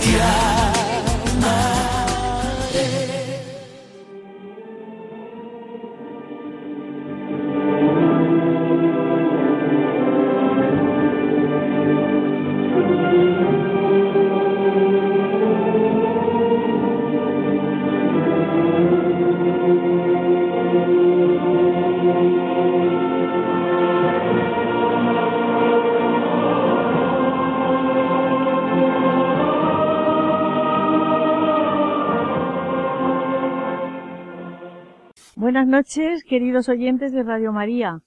天。Buenas noches, queridos oyentes de Radio María.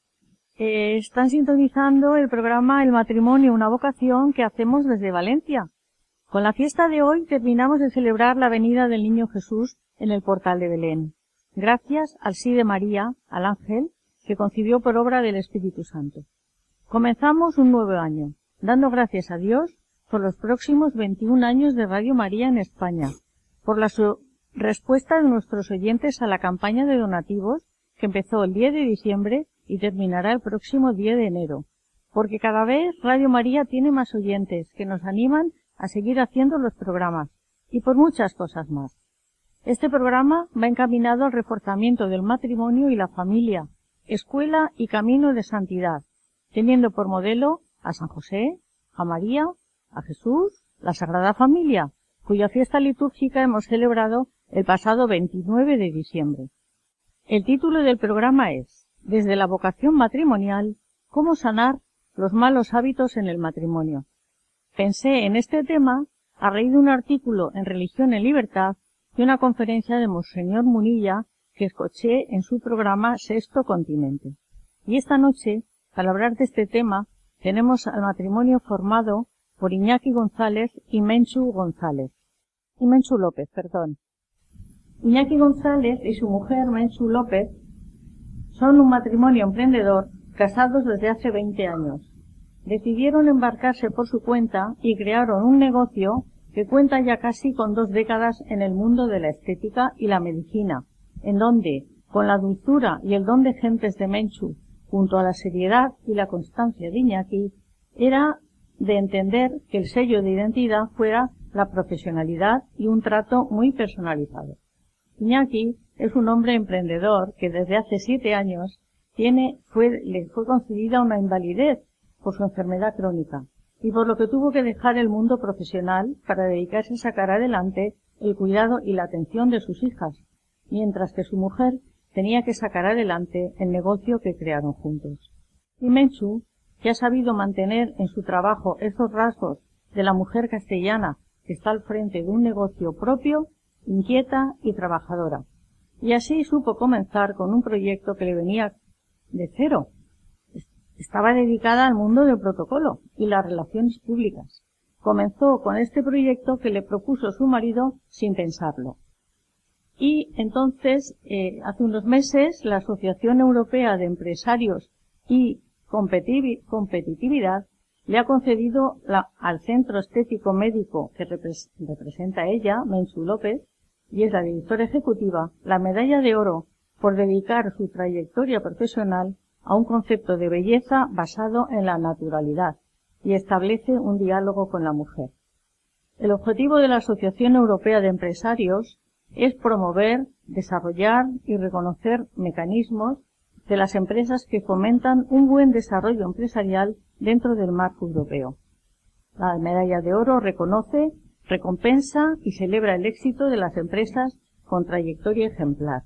Eh, están sintonizando el programa El matrimonio, una vocación que hacemos desde Valencia. Con la fiesta de hoy terminamos de celebrar la venida del Niño Jesús en el portal de Belén. Gracias al sí de María, al ángel, que concibió por obra del Espíritu Santo. Comenzamos un nuevo año, dando gracias a Dios por los próximos 21 años de Radio María en España, por la su- respuesta de nuestros oyentes a la campaña de donativos que empezó el 10 de diciembre y terminará el próximo 10 de enero, porque cada vez Radio María tiene más oyentes que nos animan a seguir haciendo los programas y por muchas cosas más. Este programa va encaminado al reforzamiento del matrimonio y la familia, escuela y camino de santidad, teniendo por modelo a San José, a María, a Jesús, la Sagrada Familia, cuya fiesta litúrgica hemos celebrado el pasado 29 de diciembre. El título del programa es Desde la vocación matrimonial, cómo sanar los malos hábitos en el matrimonio. Pensé en este tema a raíz de un artículo en Religión en Libertad y una conferencia de Monseñor Munilla que escuché en su programa Sexto Continente. Y esta noche, para hablar de este tema, tenemos al matrimonio formado por Iñaki González y Menchu González. Y Menchu López, perdón. Iñaki González y su mujer Menchu López son un matrimonio emprendedor casados desde hace 20 años. Decidieron embarcarse por su cuenta y crearon un negocio que cuenta ya casi con dos décadas en el mundo de la estética y la medicina, en donde, con la dulzura y el don de gentes de Menchu, junto a la seriedad y la constancia de Iñaki, era de entender que el sello de identidad fuera la profesionalidad y un trato muy personalizado. Iñaki es un hombre emprendedor que desde hace siete años le fue concedida una invalidez por su enfermedad crónica y por lo que tuvo que dejar el mundo profesional para dedicarse a sacar adelante el cuidado y la atención de sus hijas, mientras que su mujer tenía que sacar adelante el negocio que crearon juntos. Y Menchu, que ha sabido mantener en su trabajo esos rasgos de la mujer castellana que está al frente de un negocio propio, inquieta y trabajadora. Y así supo comenzar con un proyecto que le venía de cero. Estaba dedicada al mundo del protocolo y las relaciones públicas. Comenzó con este proyecto que le propuso su marido sin pensarlo. Y entonces, eh, hace unos meses, la Asociación Europea de Empresarios y Competitividad le ha concedido la- al Centro Estético Médico que repres- representa ella, Menchu López, y es la directora ejecutiva, la medalla de oro por dedicar su trayectoria profesional a un concepto de belleza basado en la naturalidad y establece un diálogo con la mujer. El objetivo de la Asociación Europea de Empresarios es promover, desarrollar y reconocer mecanismos de las empresas que fomentan un buen desarrollo empresarial dentro del marco europeo. La medalla de oro reconoce, recompensa y celebra el éxito de las empresas con trayectoria ejemplar.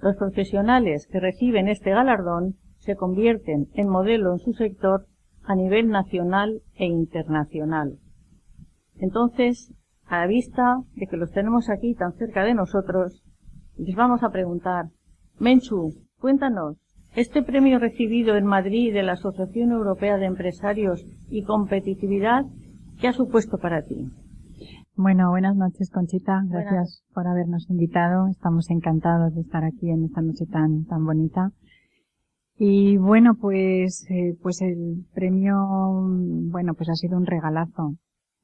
Los profesionales que reciben este galardón se convierten en modelo en su sector a nivel nacional e internacional. Entonces, a la vista de que los tenemos aquí tan cerca de nosotros, les vamos a preguntar, Menchu, cuéntanos, este premio recibido en Madrid de la Asociación Europea de Empresarios y Competitividad, ¿qué ha supuesto para ti? Bueno, buenas noches, Conchita. Gracias por habernos invitado. Estamos encantados de estar aquí en esta noche tan, tan bonita. Y bueno, pues, eh, pues el premio, bueno, pues ha sido un regalazo.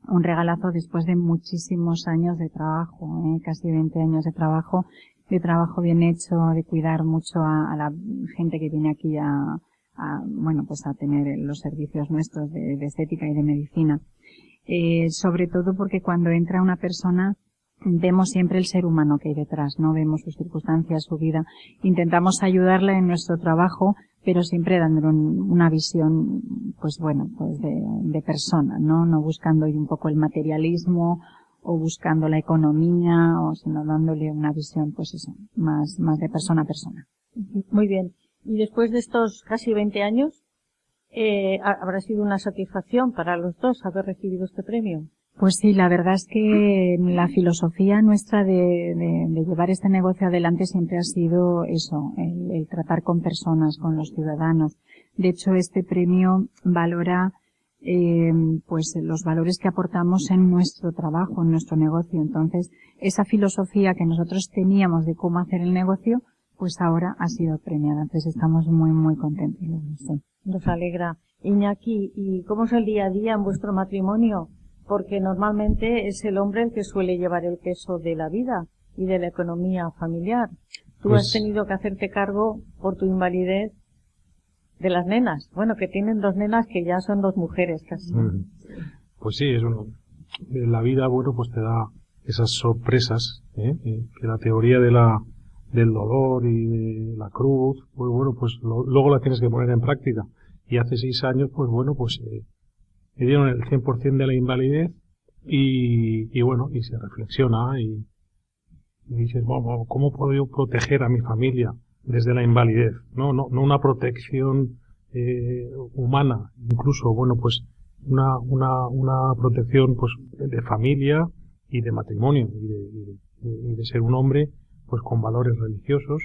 Un regalazo después de muchísimos años de trabajo, ¿eh? casi 20 años de trabajo, de trabajo bien hecho, de cuidar mucho a, la gente que viene aquí a, bueno, pues a tener los servicios nuestros de, estética y de medicina. Eh, sobre todo porque cuando entra una persona vemos siempre el ser humano que hay detrás, no vemos sus circunstancias, su vida. Intentamos ayudarle en nuestro trabajo, pero siempre dándole una visión, pues bueno, pues de, persona, ¿no? No buscando un poco el materialismo o buscando la economía, o sino dándole una visión, pues eso, más, más de persona a persona. Muy bien. Y después de estos casi 20 años, eh, habrá sido una satisfacción para los dos haber recibido este premio. Pues sí, la verdad es que la filosofía nuestra de, llevar este negocio adelante siempre ha sido eso, el, tratar con personas, con los ciudadanos. De hecho, este premio valora eh, pues los valores que aportamos en nuestro trabajo, en nuestro negocio. Entonces, esa filosofía que nosotros teníamos de cómo hacer el negocio, pues ahora ha sido premiada. Entonces estamos muy, muy contentos. Nos alegra. Iñaki, ¿y cómo es el día a día en vuestro matrimonio? porque normalmente es el hombre el que suele llevar el peso de la vida y de la economía familiar. Tú has pues tenido que hacerte cargo por tu invalidez de las nenas. Bueno, que tienen dos nenas que ya son dos mujeres casi. Pues sí, es uno. La vida, bueno, pues te da esas sorpresas, ¿eh? eh que la teoría de la, del dolor y de la cruz, pues bueno, pues luego la tienes que poner en práctica. Y hace seis años, pues bueno, pues eh, me dieron el 100% de la invalidez y, y, bueno, y se reflexiona y, dices, bueno, ¿cómo puedo yo proteger a mi familia desde la invalidez? No, no, no una protección eh, humana, incluso, bueno, pues una, una, una protección pues de familia y de matrimonio y de, y de, ser un hombre pues con valores religiosos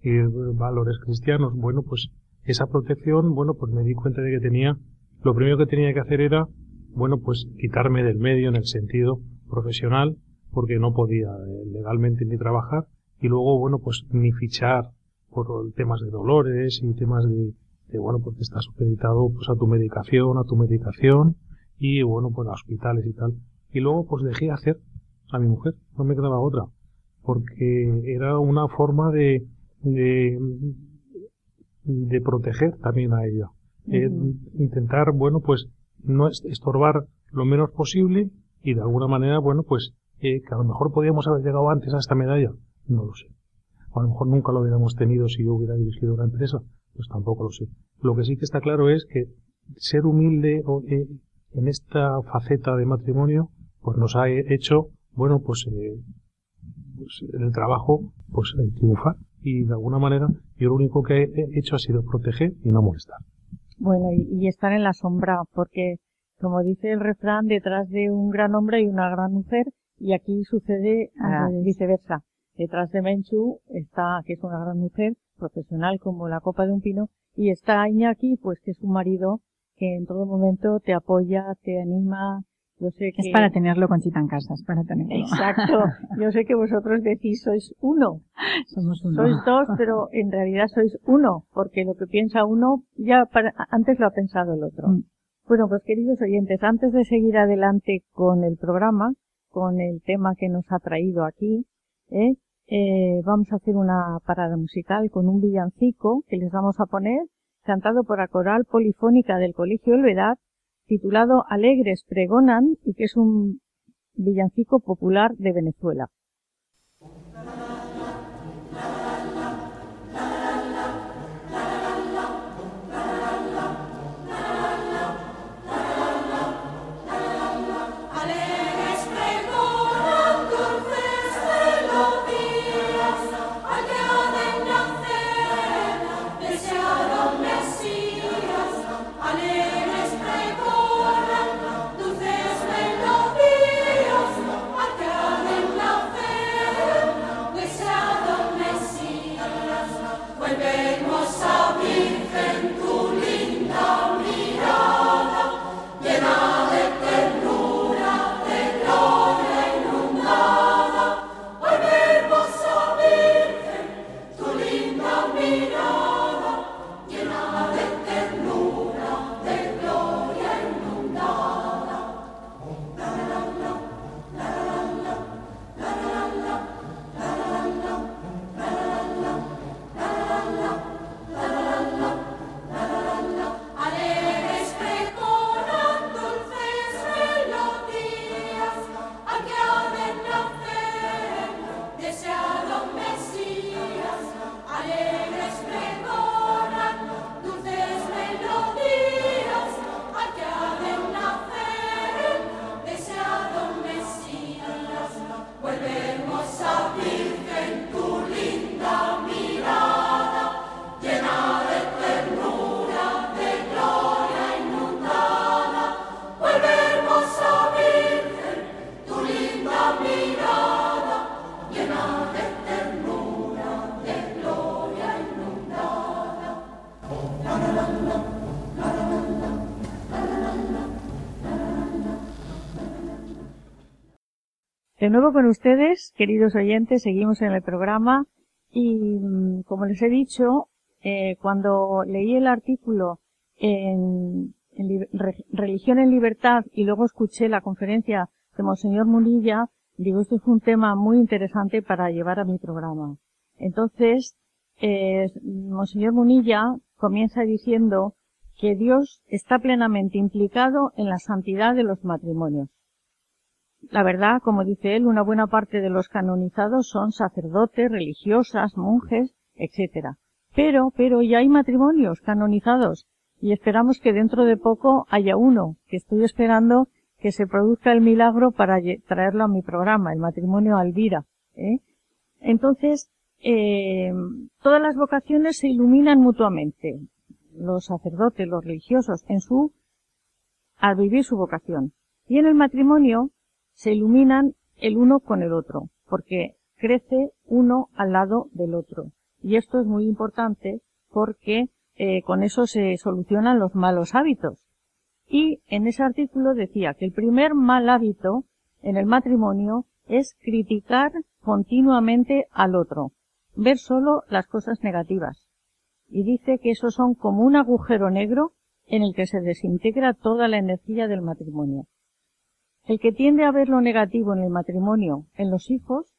y valores cristianos. Bueno, pues esa protección, bueno, pues me di cuenta de que tenía lo primero que tenía que hacer era, bueno, pues quitarme del medio en el sentido profesional, porque no podía eh, legalmente ni trabajar, y luego, bueno, pues ni fichar por temas de dolores y temas de, de bueno, porque estás supeditado pues a tu medicación, a tu medicación, y bueno, pues a hospitales y tal. Y luego pues dejé hacer a mi mujer, no me quedaba otra, porque era una forma de, de, de proteger también a ella. Eh, intentar, bueno, pues no estorbar lo menos posible y de alguna manera, bueno, pues eh, que a lo mejor podíamos haber llegado antes a esta medalla, no lo sé. a lo mejor nunca lo hubiéramos tenido si yo hubiera dirigido una empresa, pues tampoco lo sé. Lo que sí que está claro es que ser humilde eh, en esta faceta de matrimonio, pues nos ha hecho, bueno, pues, pues el trabajo, pues triunfar. Y de alguna manera, yo lo único que he hecho ha sido proteger y no molestar. Bueno, y, estar en la sombra, porque como dice el refrán, detrás de un gran hombre hay una gran mujer, y aquí sucede ah, viceversa. Detrás de Menchu está, que es una gran mujer, profesional como la copa de un pino, y está Iñaki, pues que es un marido que en todo momento te apoya, te anima, yo sé que... Es para tenerlo con en casa, es para tenerlo. Exacto. Yo sé que vosotros decís sois uno. Somos uno. Sois dos, pero en realidad sois uno, porque lo que piensa uno ya antes lo ha pensado el otro. Mm. Bueno, pues queridos oyentes, antes de seguir adelante con el programa, con el tema que nos ha traído aquí, ¿eh? Eh, vamos a hacer una parada musical con un villancico que les vamos a poner, cantado por la coral polifónica del Colegio Elvedad, titulado Alegres pregonan y que es un villancico popular de Venezuela. De nuevo con ustedes, queridos oyentes, seguimos en el programa y, mm, como les he dicho, eh, cuando leí el artículo en, Religión en Libertad y luego escuché la conferencia de Monseñor Munilla, digo, esto es un tema muy interesante para llevar a mi programa. Entonces, eh, Monseñor Munilla comienza diciendo que Dios está plenamente implicado en la santidad de los matrimonios. La verdad, como dice él, una buena parte de los canonizados son sacerdotes, religiosas, monjes, etc. Pero, pero ya hay matrimonios canonizados y esperamos que dentro de poco haya uno, que estoy esperando que se produzca el milagro para traerlo a mi programa, el matrimonio Alvira. ¿eh? Entonces, eh, todas las vocaciones se iluminan mutuamente. Los sacerdotes, los religiosos, en su, al vivir su vocación. Y en el matrimonio, se iluminan el uno con el otro, porque crece uno al lado del otro. Y esto es muy importante porque eh, con eso se solucionan los malos hábitos. Y en ese artículo decía que el primer mal hábito en el matrimonio es criticar continuamente al otro, ver solo las cosas negativas. Y dice que esos son como un agujero negro en el que se desintegra toda la energía del matrimonio. El que tiende a ver lo negativo en el matrimonio, en los hijos,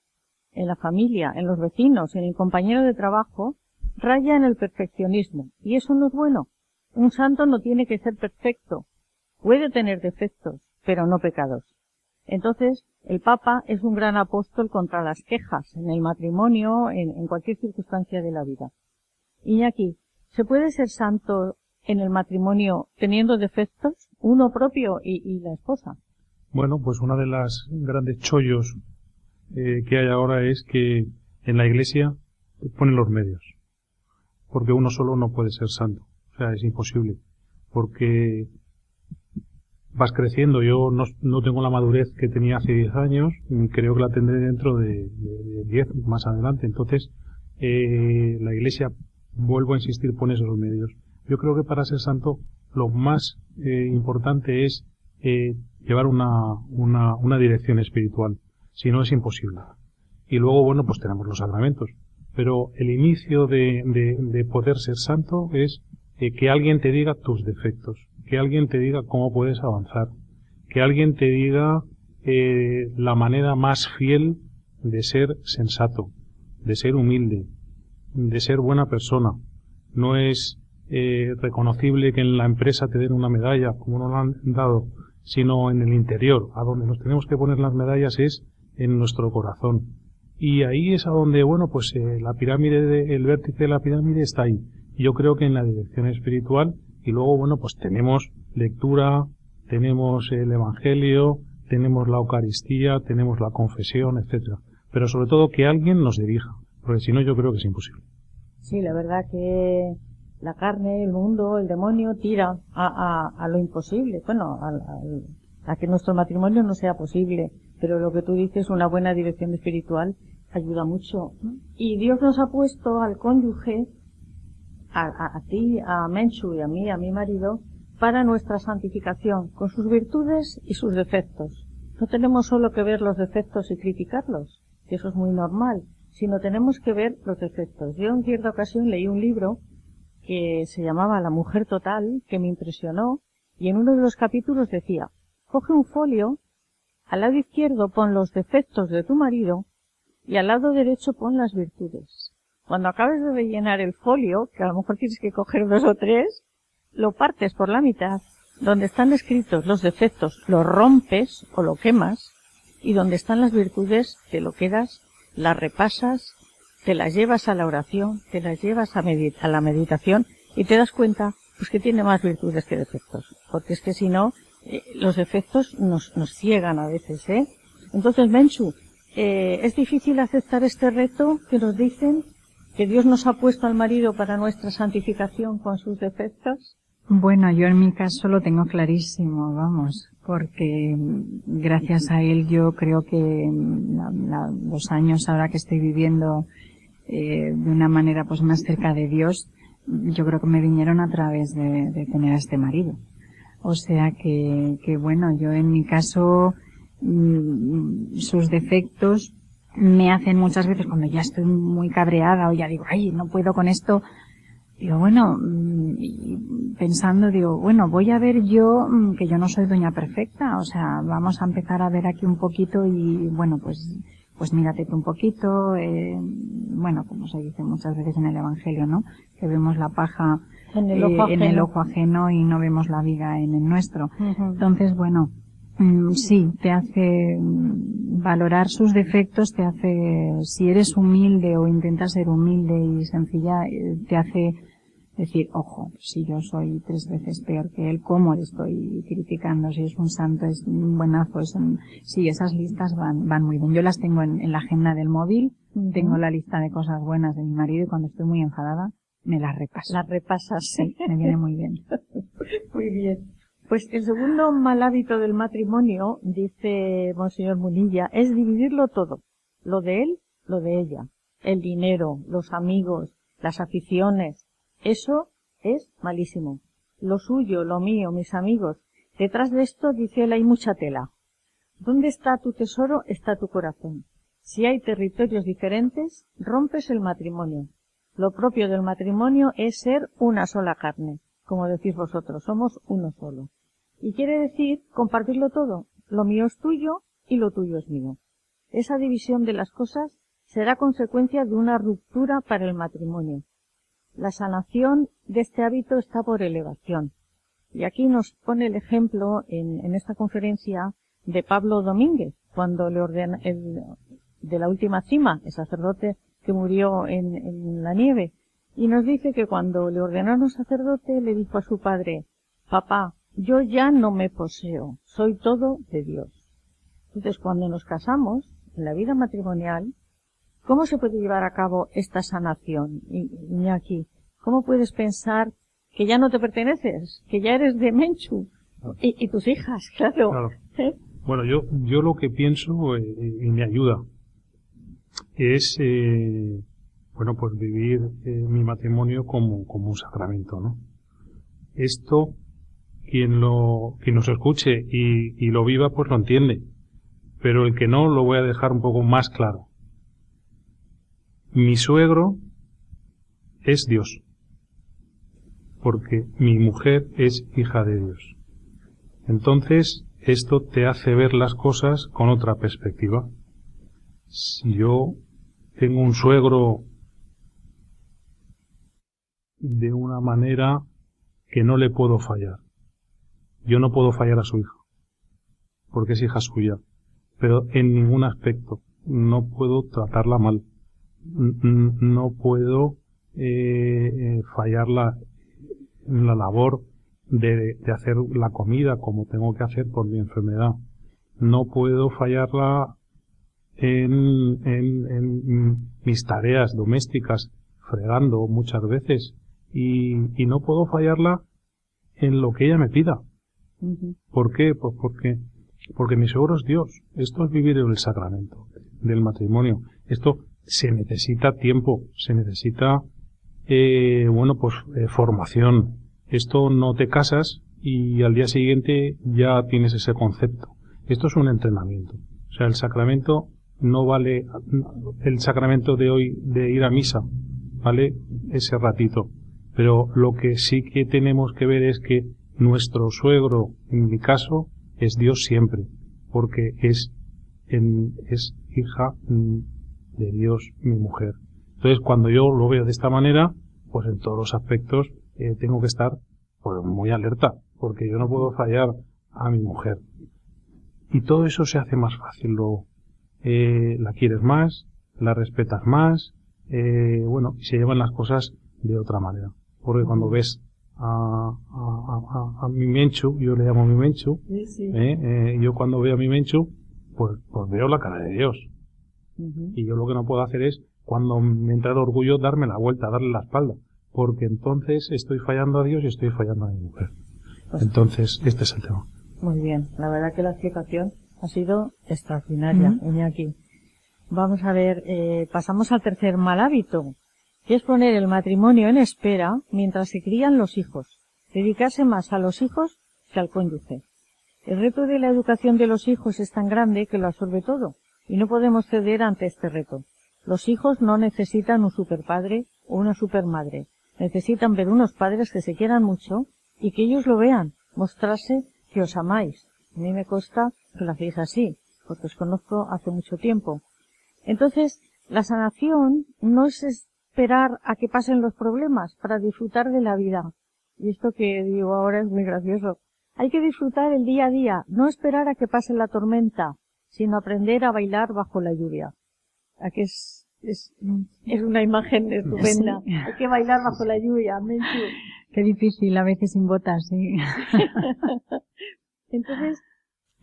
en la familia, en los vecinos, en el compañero de trabajo, raya en el perfeccionismo. Y eso no es bueno. Un santo no tiene que ser perfecto. Puede tener defectos, pero no pecados. Entonces, el Papa es un gran apóstol contra las quejas en el matrimonio, en, cualquier circunstancia de la vida. Iñaki, ¿se puede ser santo en el matrimonio teniendo defectos? Uno propio y la esposa. Bueno, pues una de las grandes chollos eh, que hay ahora es que en la iglesia ponen los medios. Porque uno solo no puede ser santo. O sea, es imposible. Porque vas creciendo. Yo no, tengo la madurez que tenía hace 10 años. Y creo que la tendré dentro de 10 más adelante. Entonces, eh, la iglesia, vuelvo a insistir, pone esos medios. Yo creo que para ser santo lo más eh, importante es eh, llevar una, una, una dirección espiritual. Si no, es imposible. Y luego, bueno, pues tenemos los sacramentos. Pero el inicio de, de, de poder ser santo es eh, que alguien te diga tus defectos, que alguien te diga cómo puedes avanzar, que alguien te diga eh, la manera más fiel de ser sensato, de ser humilde, de ser buena persona. No es eh, reconocible que en la empresa te den una medalla, como nos la han dado, sino en el interior. A donde nos tenemos que poner las medallas es en nuestro corazón. Y ahí es a donde, bueno, pues eh, la pirámide, el vértice de la pirámide está ahí. Yo creo que en la dirección espiritual y luego, bueno, pues tenemos lectura, tenemos el Evangelio, tenemos la Eucaristía, tenemos la confesión, etcétera. Pero sobre todo que alguien nos dirija, porque si no yo creo que es imposible. Sí, la verdad que la carne, el mundo, el demonio tira a, a, lo imposible, bueno, a, a, que nuestro matrimonio no sea posible, pero lo que tú dices, una buena dirección espiritual ayuda mucho. Y Dios nos ha puesto al cónyuge, a, ti, a Menchu y a mí, a mi marido, para nuestra santificación, con sus virtudes y sus defectos. No tenemos solo que ver los defectos y criticarlos, que eso es muy normal, sino tenemos que ver los defectos. Yo en cierta ocasión leí un libro que se llamaba La Mujer Total, que me impresionó, y en uno de los capítulos decía, coge un folio, al lado izquierdo pon los defectos de tu marido, y al lado derecho pon las virtudes. Cuando acabes de rellenar el folio, que a lo mejor tienes que coger dos o tres, lo partes por la mitad, donde están escritos los defectos, los rompes o lo quemas, y donde están las virtudes, te lo quedas, las repasas te las llevas a la oración, te las llevas a, a la meditación y te das cuenta pues que tiene más virtudes que defectos. Porque es que si no, eh, los defectos nos, nos ciegan a veces, ¿eh? Entonces, Menchu, eh, es difícil aceptar este reto que nos dicen que Dios nos ha puesto al marido para nuestra santificación con sus defectos. Bueno, yo en mi caso lo tengo clarísimo, vamos, porque gracias a él yo creo que mm, los años ahora que estoy viviendo eh, de una manera pues más cerca de Dios, yo creo que me vinieron a través de, tener a este marido. O sea que, que bueno, yo en mi caso mm, sus defectos me hacen muchas veces cuando ya estoy muy cabreada o ya digo, ay, no puedo con esto, digo, bueno, mm, pensando, digo, bueno, voy a ver yo mm, que yo no soy doña perfecta, o sea, vamos a empezar a ver aquí un poquito y bueno, pues, pues mírate tú un poquito, eh, bueno, como se dice muchas veces en el Evangelio, ¿no? Que vemos la paja En el ojo eh, en el ajeno. ojo ajeno y no vemos la viga en el nuestro. Entonces, bueno, mm, sí, te hace valorar sus defectos, te hace, si eres humilde o intentas ser humilde y sencilla, eh, te hace decir, ojo, si yo soy tres veces peor que él, ¿cómo le estoy criticando? Si es un santo, es un buenazo, es un... Sí, esas listas van, van muy bien. Yo las tengo en, en la agenda del móvil, tengo la lista de cosas buenas de mi marido y cuando estoy muy enfadada, me las repaso. Las repasas. Sí, me viene muy bien. Muy bien. Pues el segundo mal hábito del matrimonio, dice Monseñor Munilla, es dividirlo todo. Lo de él, lo de ella. El dinero, los amigos, las aficiones. Eso es malísimo. Lo suyo, lo mío, mis amigos. Detrás de esto, dice él, hay mucha tela. ¿Dónde está tu tesoro? Está tu corazón. Si hay territorios diferentes, rompes el matrimonio. Lo propio del matrimonio es ser una sola carne, como decís vosotros, somos uno solo. Y quiere decir compartirlo todo. Lo mío es tuyo y lo tuyo es mío. Esa división de las cosas será consecuencia de una ruptura para el matrimonio. La sanación de este hábito está por elevación. Y aquí nos pone el ejemplo en, en esta conferencia de Pablo Domínguez, cuando le ordena, de la última cima, el sacerdote que murió en, en la nieve, y nos dice que cuando le ordenaron sacerdote le dijo a su padre, papá, yo ya no me poseo, soy todo de Dios. Entonces cuando nos casamos, en la vida matrimonial, ¿cómo se puede llevar a cabo esta sanación? Y, Iñaki, ¿cómo puedes pensar que ya no te perteneces, que ya eres de Menchu? Y, y tus hijas, claro. Claro. ¿Eh? Bueno, yo, yo lo que pienso eh, y me ayuda es, eh, bueno, pues vivir eh, mi matrimonio como, como un sacramento, ¿no? Esto, quien lo, quien nos escuche y, y lo viva, pues lo entiende. Pero el que no, lo voy a dejar un poco más claro. Mi suegro es Dios. Porque mi mujer es hija de Dios. Entonces, esto te hace ver las cosas con otra perspectiva. Si yo tengo un suegro de una manera que no le puedo fallar. Yo no puedo fallar a su hija, porque es hija suya, pero en ningún aspecto. No puedo tratarla mal. No puedo eh, eh, fallarla en la labor de, de hacer la comida como tengo que hacer por mi enfermedad. No puedo fallarla en, en, en mis tareas domésticas, fregando muchas veces, y, y no puedo fallarla en lo que ella me pida. ¿Por qué? Pues porque, porque mi suegro es Dios. Esto es vivir el sacramento del matrimonio. Esto se necesita tiempo, se necesita, eh, bueno, pues eh, formación. Esto no te casas y al día siguiente ya tienes ese concepto. Esto es un entrenamiento. O sea, el sacramento no vale, el sacramento de hoy de ir a misa, vale ese ratito. Pero lo que sí que tenemos que ver es que nuestro suegro, en mi caso, es Dios siempre, porque es, en, es hija mm, de Dios mi mujer. Entonces, cuando yo lo veo de esta manera, pues en todos los aspectos eh, tengo que estar pues, muy alerta, porque yo no puedo fallar a mi mujer. Y todo eso se hace más fácil luego. Eh, la quieres más, la respetas más, eh, bueno, y se llevan las cosas de otra manera. Porque cuando ves a, a, a, a mi Menchu, yo le llamo mi Menchu, Sí, sí. ¿eh? Eh, yo cuando veo a mi Menchu, pues, pues veo la cara de Dios. Y yo lo que no puedo hacer es, cuando me entra el orgullo, darme la vuelta, darle la espalda. Porque entonces estoy fallando a Dios y estoy fallando a mi mujer. Pues- Entonces, este es el tema. Muy bien, la verdad que la explicación ha sido extraordinaria, Ujú. Iñaki. Vamos a ver, eh, pasamos al tercer mal hábito, que es poner el matrimonio en espera mientras se crían los hijos, dedicarse más a los hijos que al cónyuge. El reto de la educación de los hijos es tan grande que lo absorbe todo, y no podemos ceder ante este reto. Los hijos no necesitan un superpadre o una supermadre. Necesitan ver unos padres que se quieran mucho y que ellos lo vean, mostrarse que os amáis. A mí me consta que lo hacéis así, porque os conozco hace mucho tiempo. Entonces, la sanación no es esperar a que pasen los problemas para disfrutar de la vida. Y esto que digo ahora es muy gracioso. Hay que disfrutar el día a día, no esperar a que pase la tormenta, sino aprender a bailar bajo la lluvia. Aquí es, es, es una imagen estupenda. Hay que bailar bajo la lluvia, Qué difícil, a veces sin botas, sí. Entonces,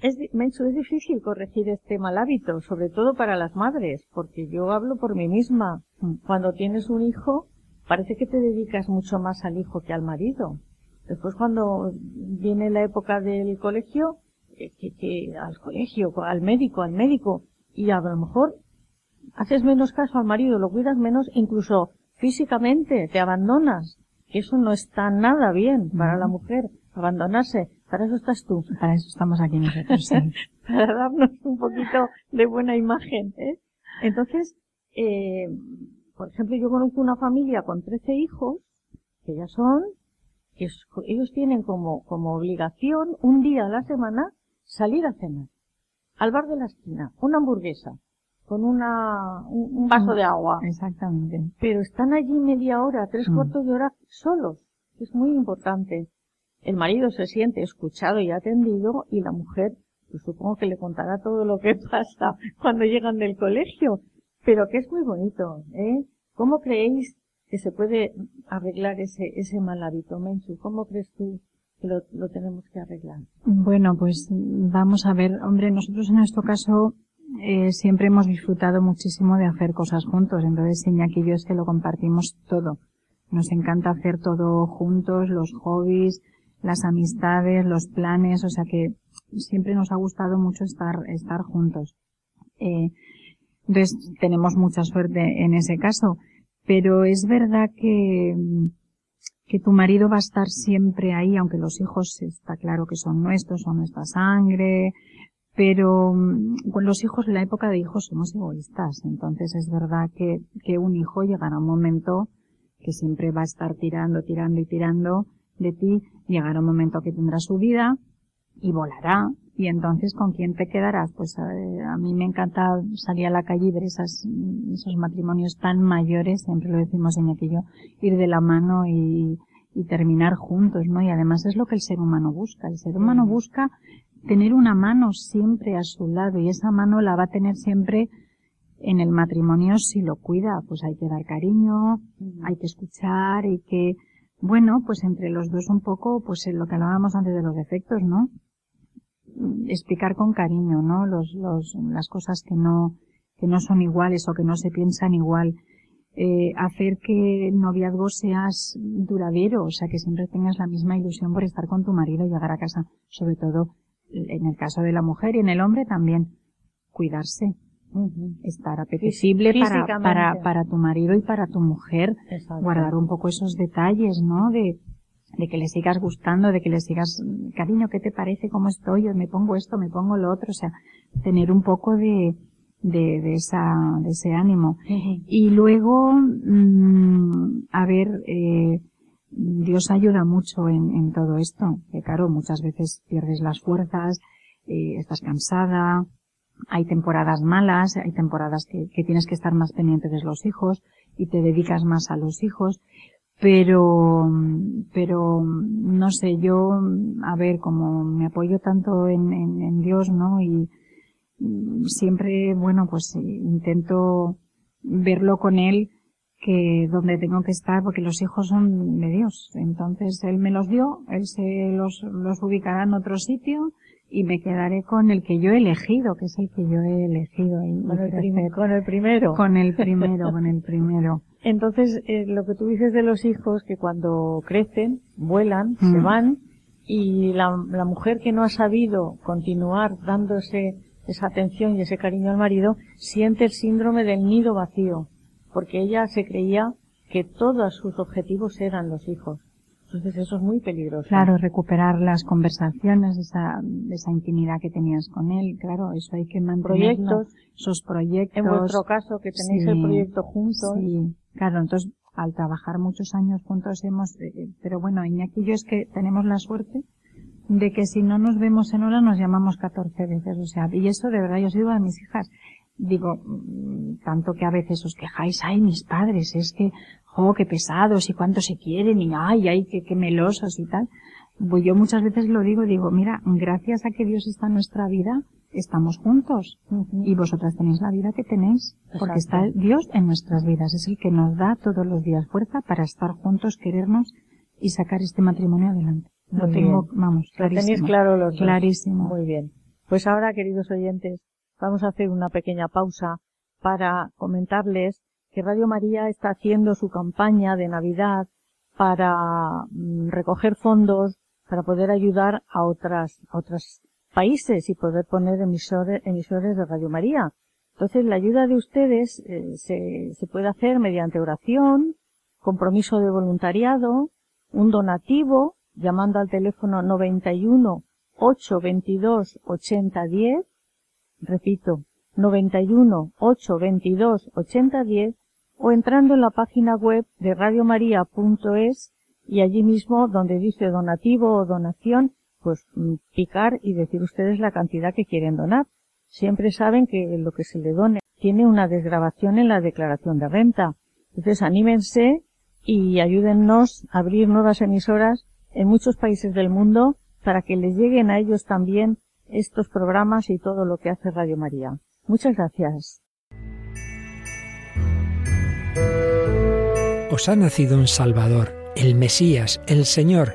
es, Menchu, es difícil corregir este mal hábito, sobre todo para las madres, porque yo hablo por mí misma. Mm. Cuando tienes un hijo, parece que te dedicas mucho más al hijo que al marido. Después cuando viene la época del colegio, eh, que, al colegio, al médico, al médico, y a lo mejor haces menos caso al marido, lo cuidas menos, incluso físicamente te abandonas, que eso no está nada bien para la mujer, abandonarse. Para eso estás tú. Para eso estamos aquí nosotros. para darnos un poquito de buena imagen. ¿eh? Entonces, eh, por ejemplo, yo conozco una familia con 13 hijos, que ya son, que ellos tienen como, como obligación un día a la semana salir a cenar. Al bar de la esquina, una hamburguesa, con una, un, vaso de agua. Exactamente. Pero están allí media hora, tres mm. cuartos de hora solos. Es muy importante. El marido se siente escuchado y atendido y la mujer, pues supongo que le contará todo lo que pasa cuando llegan del colegio pero que es muy bonito, ¿eh? ¿Cómo creéis que se puede arreglar ese, ese mal hábito, Menchu? ¿Cómo crees tú lo, lo tenemos que arreglar? Bueno, pues vamos a ver, hombre, nosotros en nuestro caso eh, siempre hemos disfrutado muchísimo de hacer cosas juntos, entonces Iñaki y yo es que lo compartimos todo. Nos encanta hacer todo juntos, los hobbies, las amistades, los planes, o sea que siempre nos ha gustado mucho estar, estar juntos. Eh, entonces tenemos mucha suerte en ese caso. Pero es verdad que, que tu marido va a estar siempre ahí, aunque los hijos está claro que son nuestros, son nuestra sangre, pero mm, con los hijos, en la época de hijos somos egoístas. Entonces es verdad que, que un hijo llegará un momento que siempre va a estar tirando, tirando y tirando de ti. Llegará un momento que tendrá su vida y volará y entonces, ¿con quién te quedarás? Pues eh, a, mí me encanta salir a la calle y ver esas, esos matrimonios tan mayores, siempre lo decimos en aquello, ir de la mano y, y terminar juntos, ¿no? Y además es lo que el ser humano busca. El ser humano busca tener una mano siempre a su lado y esa mano la va a tener siempre en el matrimonio si lo cuida. Pues hay que dar cariño, hay que escuchar, y que, bueno, pues entre los dos un poco, pues en lo que hablábamos antes de los defectos, ¿no? Explicar con cariño, ¿no? Los, los, las cosas que no, que no son iguales o que no se piensan igual. Eh, hacer que el noviazgo seas duradero, o sea, que siempre tengas la misma ilusión por estar con tu marido y llegar a casa, sobre todo en el caso de la mujer y en el hombre también, cuidarse, estar apetecible para, para, para tu marido y para tu mujer, guardar un poco esos detalles, ¿no? De, de que le sigas gustando, de que le sigas, cariño, ¿qué te parece? ¿Cómo estoy? Yo me pongo esto, me pongo lo otro, o sea, tener un poco de, de, de esa, de ese ánimo. Y luego, mm, a ver, eh, Dios ayuda mucho en, en, todo esto, que claro, muchas veces pierdes las fuerzas, eh, estás cansada, hay temporadas malas, hay temporadas que, que tienes que estar más pendiente de los hijos y te dedicas más a los hijos, pero pero no sé yo a ver como me apoyo tanto en, en, Dios no y siempre bueno pues intento verlo con él que donde tengo que estar porque los hijos son de Dios. Entonces él me los dio él se los los ubicará en otro sitio y me quedaré con el que yo he elegido que es el que yo he elegido con, el, con el primero. con el primero con el primero entonces, eh, lo que tú dices de los hijos, que cuando crecen, vuelan, se mm. van, y la, la, mujer que no ha sabido continuar dándose esa atención y ese cariño al marido, siente el síndrome del nido vacío, porque ella se creía que todos sus objetivos eran los hijos. Entonces eso es muy peligroso. Claro, recuperar las conversaciones, esa, esa intimidad que tenías con él, claro, eso hay que mantener. Proyectos. Esos proyectos. En vuestro caso, que tenéis Sí, el proyecto juntos. Sí, claro, entonces al trabajar muchos años juntos hemos, eh, pero bueno, Iñaki y yo es que tenemos la suerte de que si no nos vemos en hora nos llamamos 14 veces, o sea, y eso de verdad yo os digo a mis hijas, digo, mm, tanto que a veces os quejáis, ay, mis padres, es que, jo, qué pesados y cuánto se quieren y ay, ay, qué, qué melosos y tal. Pues yo muchas veces lo digo, digo, mira, gracias a que Dios está en nuestra vida, estamos juntos. Y vosotras tenéis la vida que tenéis, porque está Dios en nuestras vidas, es el que nos da todos los días fuerza para estar juntos, querernos y sacar este matrimonio adelante. Lo Muy tengo, bien. vamos, Lo tenéis clarísimo. claro los dos. Clarísimo. Muy bien. Pues ahora, queridos oyentes, vamos a hacer una pequeña pausa para comentarles que Radio María está haciendo su campaña de Navidad para mm, recoger fondos para poder ayudar a otras, a otros países y poder poner emisores, emisores de Radio María. Entonces, la ayuda de ustedes eh, se, se puede hacer mediante oración, compromiso de voluntariado, un donativo, llamando al teléfono 91 822 8010, repito, 91 822 8010, o entrando en la página web de radiomaria.es y allí mismo donde dice donativo o donación, pues mm, picar y decir ustedes la cantidad que quieren donar. Siempre saben que lo que se le done tiene una desgrabación en la declaración de renta. Entonces anímense y ayúdennos a abrir nuevas emisoras en muchos países del mundo para que les lleguen a ellos también estos programas y todo lo que hace Radio María. Muchas gracias. Os ha nacido un Salvador, el Mesías, el Señor,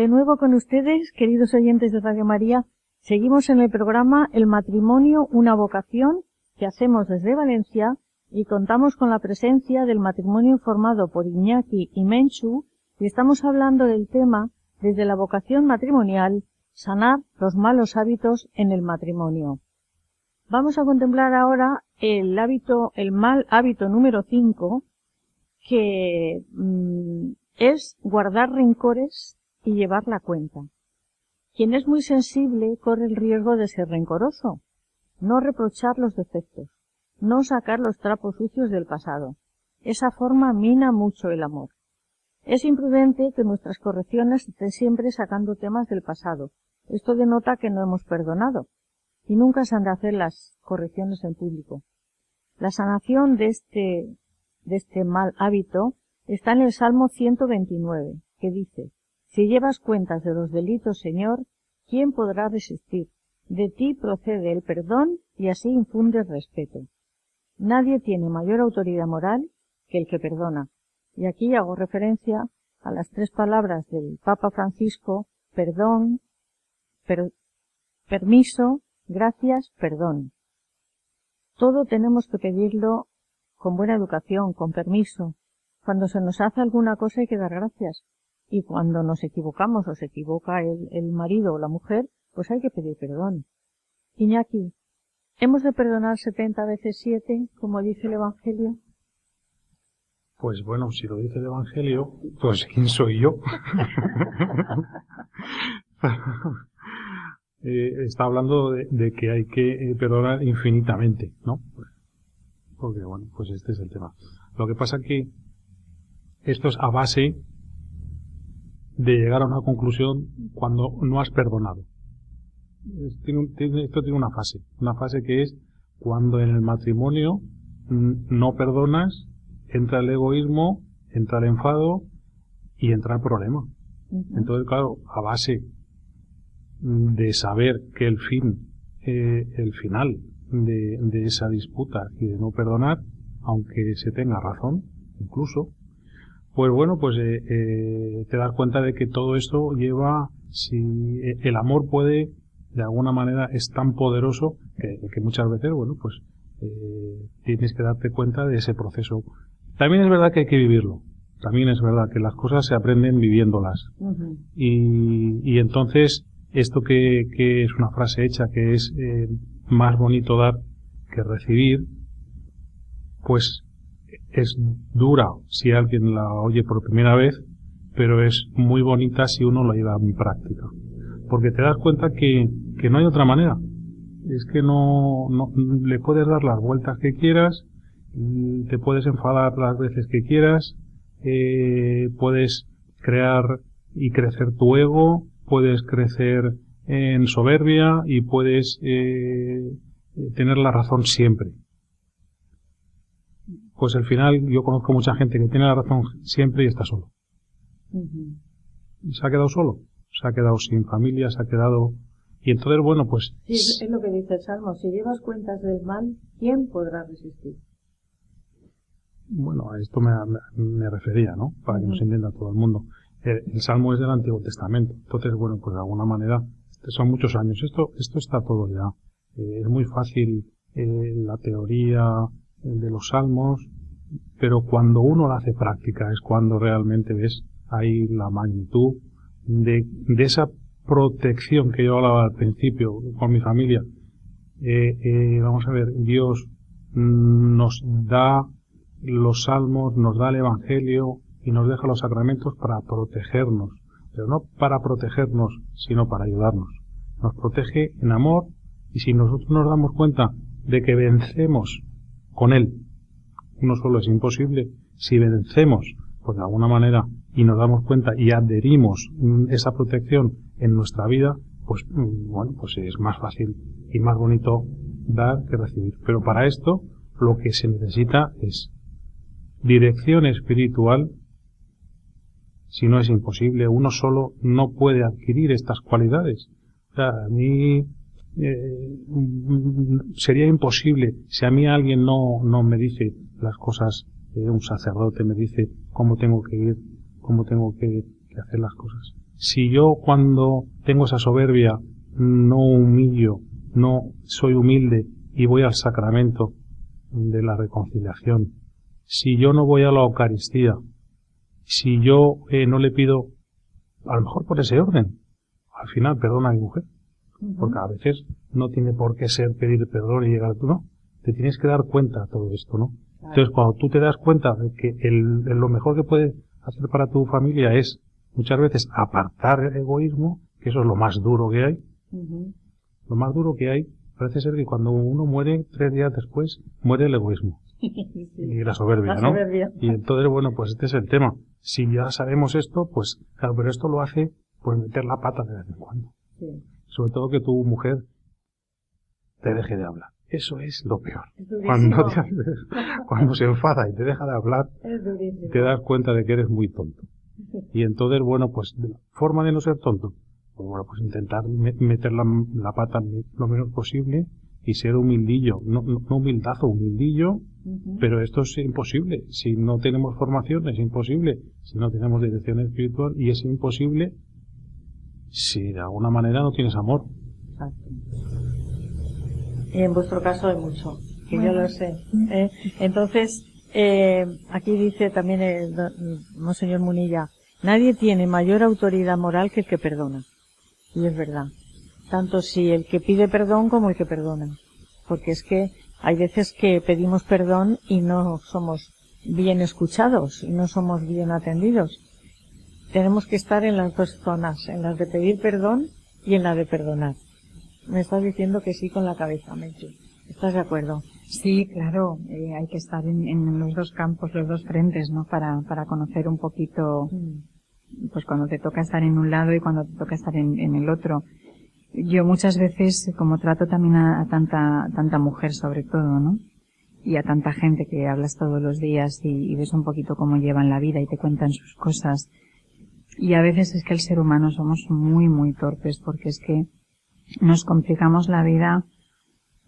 De nuevo con ustedes, queridos oyentes de Radio María, seguimos en el programa El matrimonio, una vocación que hacemos desde Valencia y contamos con la presencia del matrimonio formado por Iñaki y Menchu y estamos hablando del tema desde la vocación matrimonial, sanar los malos hábitos en el matrimonio. Vamos a contemplar ahora el hábito, el mal hábito número 5, que mm, es guardar rencores y llevar la cuenta. Quien es muy sensible corre el riesgo de ser rencoroso, no reprochar los defectos, no sacar los trapos sucios del pasado. Esa forma mina mucho el amor. Es imprudente que nuestras correcciones estén siempre sacando temas del pasado. Esto denota que no hemos perdonado. Y nunca se han de hacer las correcciones en público. La sanación de este, de este mal hábito está en el Salmo 129, que dice, Si llevas cuentas de los delitos, Señor, ¿quién podrá resistir? De ti procede el perdón y así infundes respeto. Nadie tiene mayor autoridad moral que el que perdona. Y aquí hago referencia a las tres palabras del Papa Francisco, perdón, per- permiso, gracias, perdón. Todo tenemos que pedirlo con buena educación, con permiso. Cuando se nos hace alguna cosa hay que dar gracias. Y cuando nos equivocamos o se equivoca el, el marido o la mujer, pues hay que pedir perdón. Iñaki, ¿hemos de perdonar setenta veces siete, como dice el Evangelio? Pues bueno, si lo dice el Evangelio, pues ¿quién soy yo? Eh, está hablando de, que hay que eh, perdonar infinitamente, ¿no? Porque bueno, pues este es el tema. Lo que pasa que esto es a base de llegar a una conclusión cuando no has perdonado. esto tiene una fase, una fase que es cuando en el matrimonio no perdonas, entra el egoísmo, entra el enfado y entra el problema. Entonces, claro, a base de saber que el fin, eh, el final de, de, esa disputa y de no perdonar, aunque se tenga razón, incluso, pues bueno, pues eh, eh, te das cuenta de que todo esto lleva, si eh, el amor puede, de alguna manera, es tan poderoso que, que muchas veces, bueno, pues eh, tienes que darte cuenta de ese proceso. También es verdad que hay que vivirlo. También es verdad que las cosas se aprenden viviéndolas. y, y, entonces, esto que, que, es una frase hecha, que es eh, más bonito dar que recibir, pues es dura si alguien la oye por primera vez, pero es muy bonita si uno la lleva en práctica. Porque te das cuenta que, que no hay otra manera es que no, no, le puedes dar las vueltas que quieras, te puedes enfadar las veces que quieras, eh, puedes crear y crecer tu ego, puedes crecer en soberbia y puedes eh, tener la razón siempre. Pues al final yo conozco mucha gente que tiene la razón siempre y está solo. Se ha quedado solo, se ha quedado sin familia, se ha quedado y entonces, bueno, pues... Sí, es lo que dice el Salmo. Si llevas cuentas del mal, ¿quién podrá resistir? Bueno, a esto me, me, refería, ¿no? Para que nos entienda todo el mundo. El, Salmo es del Antiguo Testamento. Entonces, bueno, pues de alguna manera, son muchos años. Esto, esto está todo ya. Eh, es muy fácil eh, la teoría de los Salmos, pero cuando uno la hace práctica es cuando realmente ves ahí la magnitud de, de esa protección que yo hablaba al principio con mi familia. Eh, eh, vamos a ver, Dios nos da los salmos, nos da el Evangelio y nos deja los sacramentos para protegernos, pero no para protegernos, sino para ayudarnos. Nos protege en amor y si nosotros nos damos cuenta de que vencemos con Él, no solo es imposible, si vencemos, pues de alguna manera, y nos damos cuenta y adherimos esa protección en nuestra vida, pues mm, bueno, pues es más fácil y más bonito dar que recibir. Pero para esto lo que se necesita es dirección espiritual. Si no es imposible, uno solo no puede adquirir estas cualidades. O sea, a mí eh, sería imposible. Si a mí alguien no, no me dice las cosas, eh, un sacerdote me dice cómo tengo que ir, cómo tengo que hacer las cosas. Si yo cuando tengo esa soberbia no humillo, no soy humilde y voy al sacramento de la reconciliación, si yo no voy a la Eucaristía, si yo eh, no le pido, a lo mejor por ese orden, al final perdona a mi mujer, porque a veces no tiene por qué ser pedir perdón y llegar tú, no, te tienes que dar cuenta de todo esto, ¿no? Entonces cuando tú te das cuenta de que el, lo mejor que puedes hacer para tu familia es muchas veces apartar el egoísmo, que eso es lo más duro que hay. Lo más duro que hay parece ser que cuando uno muere, tres días después, muere el egoísmo. Y la soberbia, ¿no? Y entonces, bueno, pues este es el tema. Si ya sabemos esto, pues, claro, pero esto lo hace, pues meter la pata de vez en cuando. Sobre todo que tu mujer te deje de hablar. Eso es lo peor. cuando, cuando se enfada y te deja de hablar, te das cuenta de que eres muy tonto. Y entonces, bueno, pues, forma de no ser tonto. Pues bueno, pues intentar meter la, la pata lo menos posible y ser humildillo. No, no, humildazo, humildillo, pero esto es imposible. Si no tenemos formación, es imposible. Si no tenemos dirección espiritual, y es imposible si de alguna manera no tienes amor. Exacto. Y en vuestro caso hay mucho, que yo lo sé. ¿eh? Entonces, eh, aquí dice también el Monseñor Munilla, nadie tiene mayor autoridad moral que el que perdona. Y es verdad. Tanto si el que pide perdón como el que perdona. Porque es que hay veces que pedimos perdón y no somos bien escuchados y no somos bien atendidos. Tenemos que estar en las dos zonas, en las de pedir perdón y en la de perdonar. Me estás diciendo que sí con la cabeza, Meche. ¿Estás de acuerdo? Sí, claro, eh, hay que estar en, los dos campos, los dos frentes, ¿no? Para, para conocer un poquito, pues cuando te toca estar en un lado y cuando te toca estar en, el otro. yo muchas veces, como trato también a, tanta, tanta mujer sobre todo, ¿no? Y a tanta gente que hablas todos los días y, ves un poquito cómo llevan la vida y te cuentan sus cosas. Y a veces es que el ser humano somos muy, muy torpes porque es que nos complicamos la vida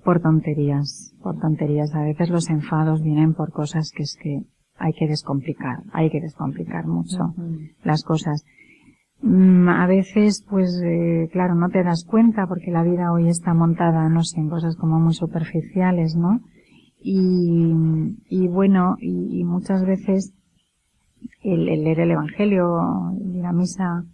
por tonterías, por tonterías. A veces los enfados vienen por cosas que es que hay que descomplicar, hay que descomplicar mucho las cosas. Mm, a veces, pues, eh, claro, no te das cuenta porque la vida hoy está montada, no sé, en cosas como muy superficiales, ¿no? Y, y bueno, y, muchas veces el, leer el Evangelio, ir a misa,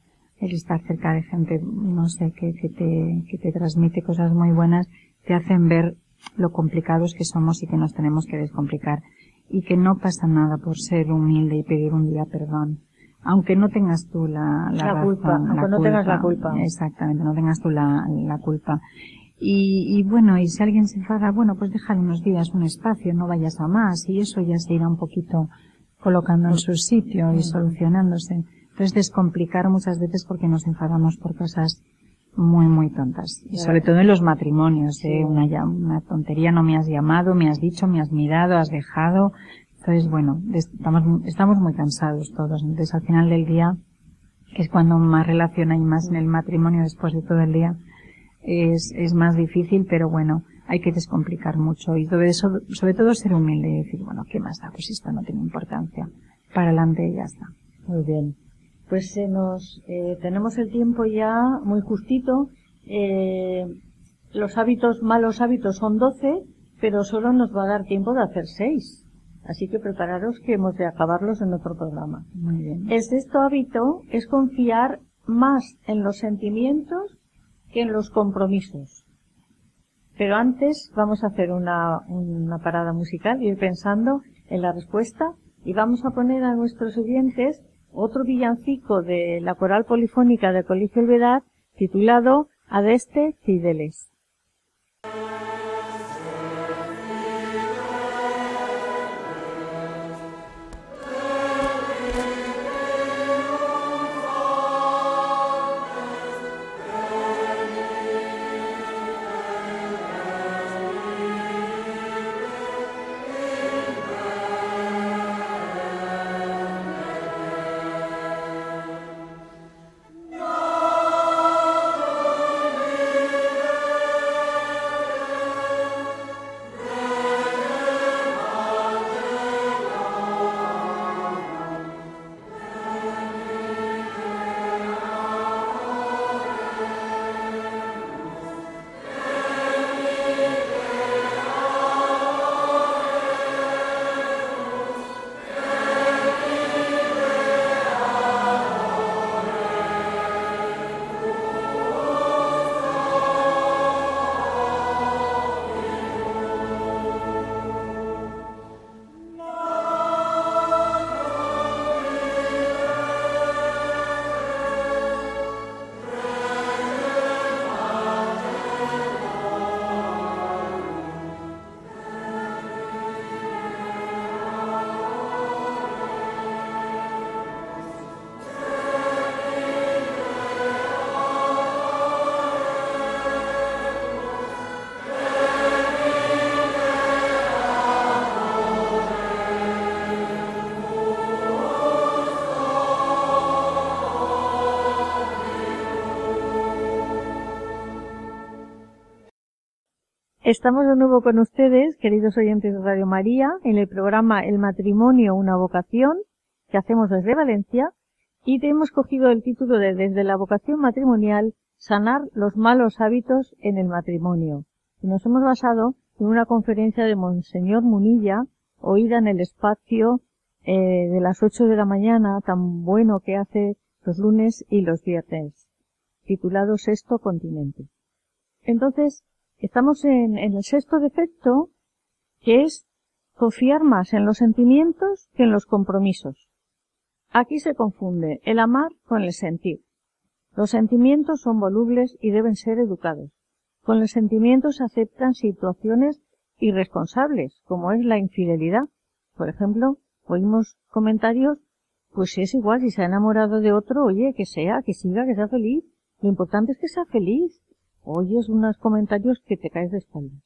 el estar cerca de gente, no sé, que, que te, que te transmite cosas muy buenas, te hacen ver lo complicados que somos y que nos tenemos que descomplicar. Y que no pasa nada por ser humilde y pedir un día perdón aunque no tengas tú la, la, culpa, aunque no tengas la culpa. Exactamente, no tengas tú la, la culpa. Y, y, bueno, y si alguien se enfada, bueno, pues déjale unos días un espacio, no vayas a más, y eso ya se irá un poquito colocando en su sitio y solucionándose. Entonces descomplicar muchas veces porque nos enfadamos por cosas muy, muy tontas. Y sobre todo en los matrimonios, ¿eh? Una, una tontería, no me has llamado, me has dicho, me has mirado, has dejado, entonces, bueno, estamos, estamos muy cansados todos. Entonces, al final del día, que es cuando más relación hay más en el matrimonio después de todo el día, es, es más difícil, pero bueno, hay que descomplicar mucho y sobre, eso, sobre todo ser humilde y decir, bueno, ¿qué más da? Pues esto no tiene importancia. Para adelante y ya está. Muy bien. Pues se nos, eh, tenemos el tiempo ya muy justito. Eh, los hábitos, malos hábitos son 12, pero solo nos va a dar tiempo de hacer 6. Así que prepararos que hemos de acabarlos en otro programa. Muy bien. El sexto hábito es confiar más en los sentimientos que en los compromisos. Pero antes vamos a hacer una, una parada musical y ir pensando en la respuesta y vamos a poner a nuestros oyentes otro villancico de la coral polifónica del Colegio Elvedad titulado Adeste Fideles. Estamos de nuevo con ustedes, queridos oyentes de Radio María, en el programa El matrimonio, una vocación, que hacemos desde Valencia, y te hemos cogido el título de Desde la vocación matrimonial, sanar los malos hábitos en el matrimonio. Y nos hemos basado en una conferencia de Monseñor Munilla, oída en el espacio eh, de las ocho de la mañana, tan bueno que hace los lunes y los viernes, titulado Sexto Continente. Entonces, Estamos en, el sexto defecto, que es confiar más en los sentimientos que en los compromisos. Aquí se confunde el amar con el sentir. Los sentimientos son volubles y deben ser educados. Con los sentimientos se aceptan situaciones irresponsables, como es la infidelidad. Por ejemplo, oímos comentarios, pues es igual si se ha enamorado de otro, oye, que sea, que siga, que sea feliz. Lo importante es que sea feliz oyes unos comentarios que te caes de espaldas.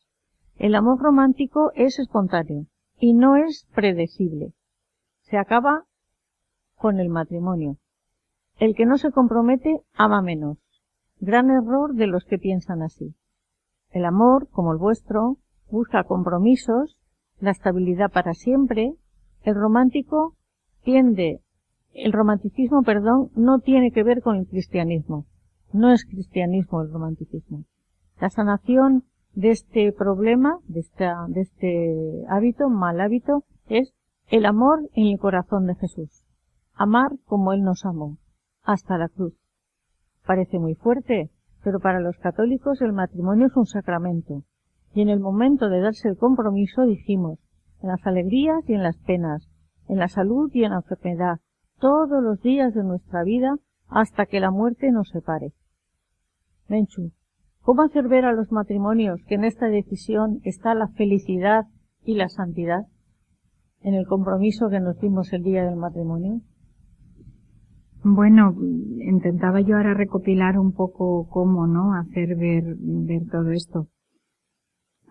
El amor romántico es espontáneo y no es predecible. Se acaba con el matrimonio. El que no se compromete ama menos. Gran error de los que piensan así. El amor, como el vuestro, busca compromisos, la estabilidad para siempre. El romántico tiende, el romanticismo, perdón, no tiene que ver con el cristianismo. No es cristianismo el romanticismo. La sanación de este problema, de, esta, de este hábito, mal hábito, es el amor en el corazón de Jesús. Amar como Él nos amó, hasta la cruz. Parece muy fuerte, pero para los católicos el matrimonio es un sacramento. Y en el momento de darse el compromiso dijimos, en las alegrías y en las penas, en la salud y en la enfermedad, todos los días de nuestra vida hasta que la muerte nos separe. Menchu, ¿cómo hacer ver a los matrimonios que en esta decisión está la felicidad y la santidad? En el compromiso que nos dimos el día del matrimonio. Bueno, intentaba yo ahora recopilar un poco cómo, ¿no? Hacer ver, ver todo esto.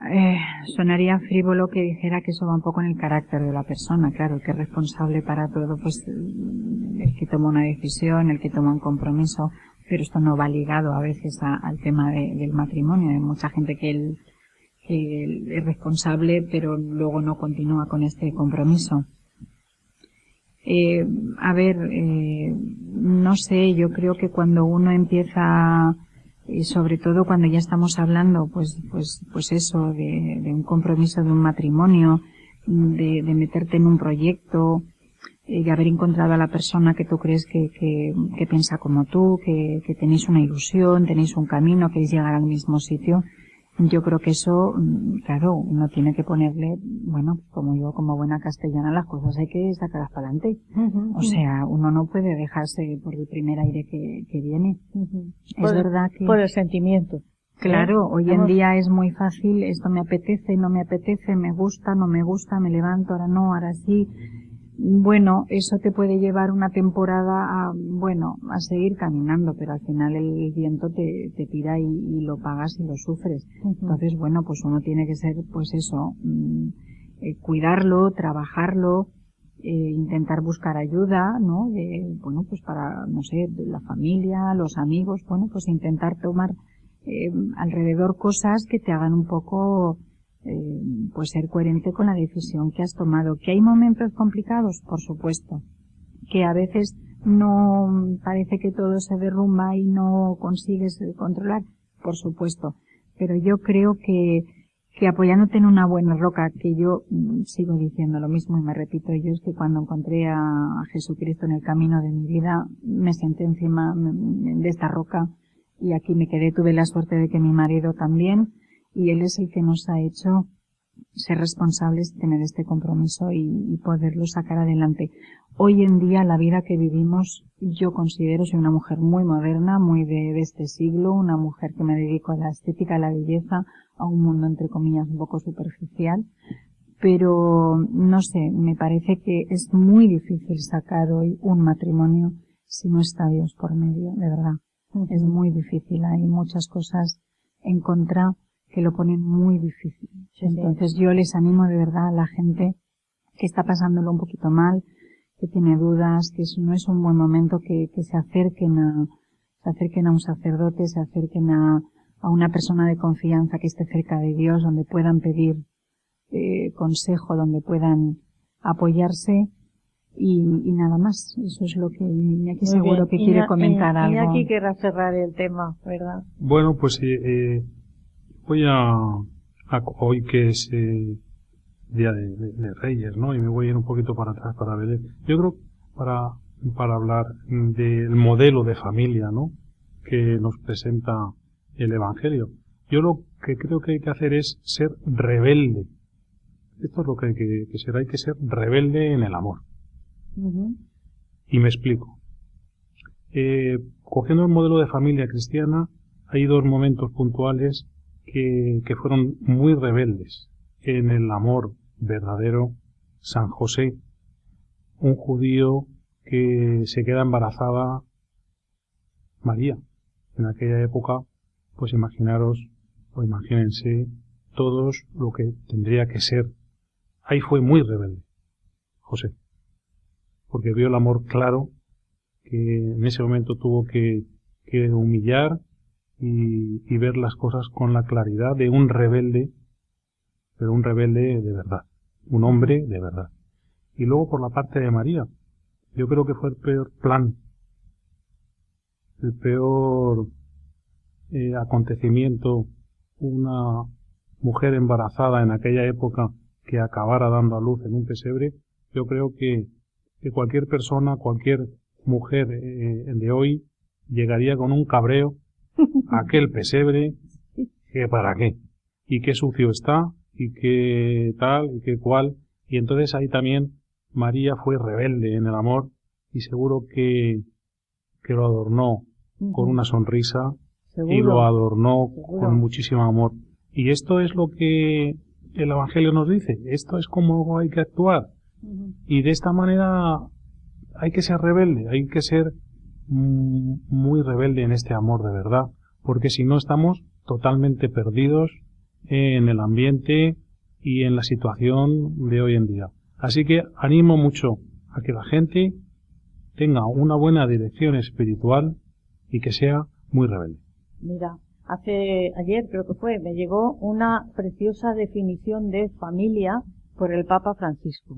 Eh, sonaría frívolo que dijera que eso va un poco en el carácter de la persona, claro, el que es responsable para todo, pues el que toma una decisión, el que toma un compromiso, pero esto no va ligado a veces al tema del matrimonio. Hay mucha gente que, él, es responsable, pero luego no continúa con este compromiso. Eh, a ver, eh, no sé, yo creo que cuando uno empieza, y sobre todo cuando ya estamos hablando, pues, pues, pues eso, de, un compromiso de un matrimonio, de, meterte en un proyecto, eh, de haber encontrado a la persona que tú crees que, que, que piensa como tú, que, que tenéis una ilusión, tenéis un camino, queréis llegar al mismo sitio, yo creo que eso, mm, claro, uno tiene que ponerle, bueno, como yo, como buena castellana, las cosas hay que sacarlas para adelante. o sea, uno no puede dejarse por el primer aire que, que viene. Es verdad que... Por el sentimiento. Claro, hoy en día es muy fácil, esto me apetece, no me apetece, me gusta, no me gusta, me levanto, ahora no, ahora sí bueno, eso te puede llevar una temporada a, bueno, a seguir caminando, pero al final el viento te, te tira y, lo pagas y lo sufres. Entonces, bueno, pues uno tiene que ser, pues eso, mm, eh, cuidarlo, trabajarlo, eh, intentar buscar ayuda, ¿no? De, bueno, pues para, no sé, la familia, los amigos, bueno, pues intentar tomar eh, alrededor cosas que te hagan un poco eh, pues ser coherente con la decisión que has tomado. Que hay momentos complicados, por supuesto. Que a veces no parece que todo se derrumba y no consigues controlar, por supuesto. Pero yo creo que, que apoyándote en una buena roca, que yo mm, sigo diciendo lo mismo y me repito yo, es que cuando encontré a, Jesucristo en el camino de mi vida, me senté encima de esta roca y aquí me quedé. Tuve la suerte de que mi marido también, y Él es el que nos ha hecho ser responsables tener este compromiso y, poderlo sacar adelante. Hoy en día la vida que vivimos yo considero soy una mujer muy moderna, muy de, este siglo, una mujer que me dedico a la estética, a la belleza, a un mundo entre comillas un poco superficial, pero no sé, me parece que es muy difícil sacar hoy un matrimonio si no está Dios por medio, de verdad. Es muy difícil, hay muchas cosas en contra que lo ponen muy difícil. Entonces yo les animo de verdad a la gente que está pasándolo un poquito mal, que tiene dudas, que no es un buen momento que, se acerquen a, se acerquen a un sacerdote, se acerquen a, a una persona de confianza que esté cerca de Dios, donde puedan pedir eh, consejo, donde puedan apoyarse y, y, nada más. Eso es lo que aquí seguro que quiere comentar algo. Y aquí querrá cerrar el tema, ¿verdad? Bueno, pues eh, eh voy a, hoy que es eh, Día de, Reyes, ¿no? Y me voy a ir un poquito para atrás para ver. Yo creo para, para hablar del modelo de familia, ¿no? Que nos presenta el Evangelio. Yo lo que creo que hay que hacer es ser rebelde. Esto es lo que hay que, que ser. Hay que ser rebelde en el amor. Y me explico. Eh, cogiendo el modelo de familia cristiana, hay dos momentos puntuales que, fueron muy rebeldes en el amor verdadero, San José, un judío que se queda embarazada María. En aquella época, pues imaginaros o imagínense todos lo que tendría que ser. Ahí fue muy rebelde, José, porque vio el amor claro que en ese momento tuvo que, humillar y, ver las cosas con la claridad de un rebelde, pero un rebelde de verdad, un hombre de verdad. Y luego por la parte de María, yo creo que fue el peor plan, el peor eh, acontecimiento, una mujer embarazada en aquella época que acabara dando a luz en un pesebre, yo creo que, que cualquier persona, cualquier mujer eh, de hoy llegaría con un cabreo aquel pesebre, que para qué, y qué sucio está, y qué tal, y qué cual, y entonces ahí también María fue rebelde en el amor y seguro que, que lo adornó con una sonrisa y lo adornó con muchísimo amor. Y esto es lo que el Evangelio nos dice, esto es como hay que actuar. Y de esta manera hay que ser rebelde, hay que ser muy rebelde en este amor de verdad, porque si no estamos totalmente perdidos en el ambiente y en la situación de hoy en día. Así que animo mucho a que la gente tenga una buena dirección espiritual y que sea muy rebelde. Mira, hace ayer creo que fue, me llegó una preciosa definición de familia por el Papa Francisco.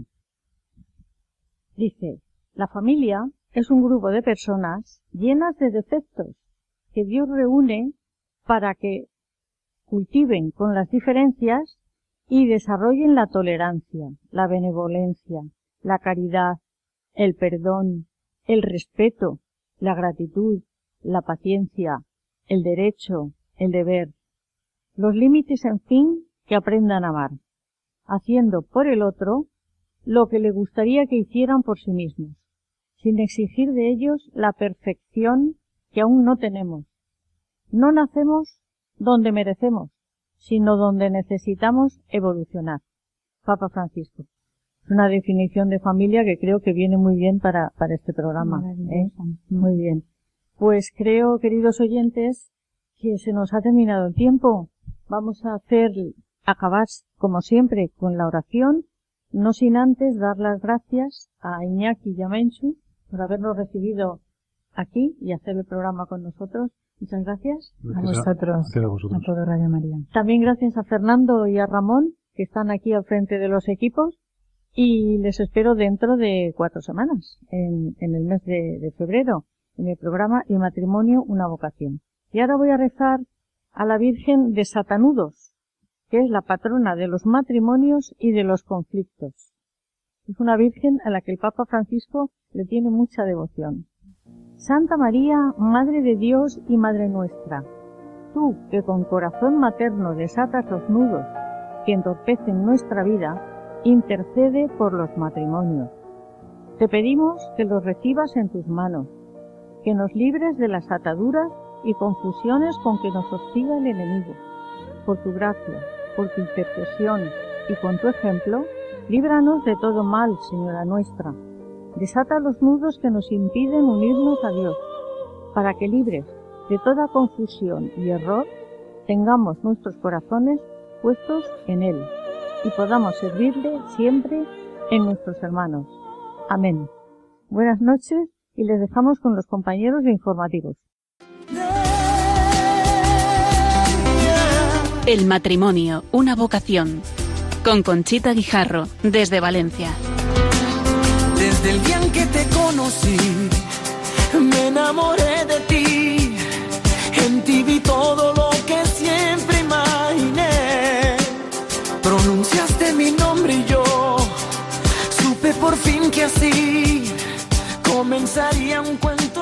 Dice, la familia es un grupo de personas llenas de defectos que Dios reúne para que cultiven con las diferencias y desarrollen la tolerancia, la benevolencia, la caridad, el perdón, el respeto, la gratitud, la paciencia, el derecho, el deber, los límites, en fin, que aprendan a amar, haciendo por el otro lo que le gustaría que hicieran por sí mismos, sin exigir de ellos la perfección que aún no tenemos. No nacemos donde merecemos, sino donde necesitamos evolucionar. Papa Francisco. Es una definición de familia que creo que viene muy bien para, para este programa. ¿eh? Muy bien. Pues creo, queridos oyentes, que se nos ha terminado el tiempo. Vamos a hacer, acabar, como siempre, con la oración, no sin antes dar las gracias a Iñaki Yamenchu por habernos recibido aquí y hacer el programa con nosotros. Muchas gracias. a, vosotros, a, todo Radio María. También gracias a Fernando y a Ramón, que están aquí al frente de los equipos, y les espero dentro de cuatro semanas, en, el mes de febrero en el programa El matrimonio, una vocación. Y ahora voy a rezar a la Virgen de Satanudos, que es la patrona de los matrimonios y de los conflictos. Es una Virgen a la que el Papa Francisco le tiene mucha devoción. Santa María, Madre de Dios y Madre nuestra, tú que con corazón materno desatas los nudos que entorpecen nuestra vida, intercede por los matrimonios. Te pedimos que los recibas en tus manos que nos libres de las ataduras y confusiones con que nos hostiga el enemigo. Por tu gracia, por tu intercesión y con tu ejemplo, líbranos de todo mal, Señora nuestra. Desata los nudos que nos impiden unirnos a Dios, para que libres de toda confusión y error, tengamos nuestros corazones puestos en Él y podamos servirle siempre en nuestros hermanos. Amén. Buenas noches y les dejamos con los compañeros de informativos. El matrimonio, una vocación. Con Conchita Guijarro, desde Valencia. Desde el día en que te conocí, me enamoré de ti. En ti vi todo lo que siempre imaginé. Pronunciaste mi nombre y yo supe por fin que así comenzaría un cuento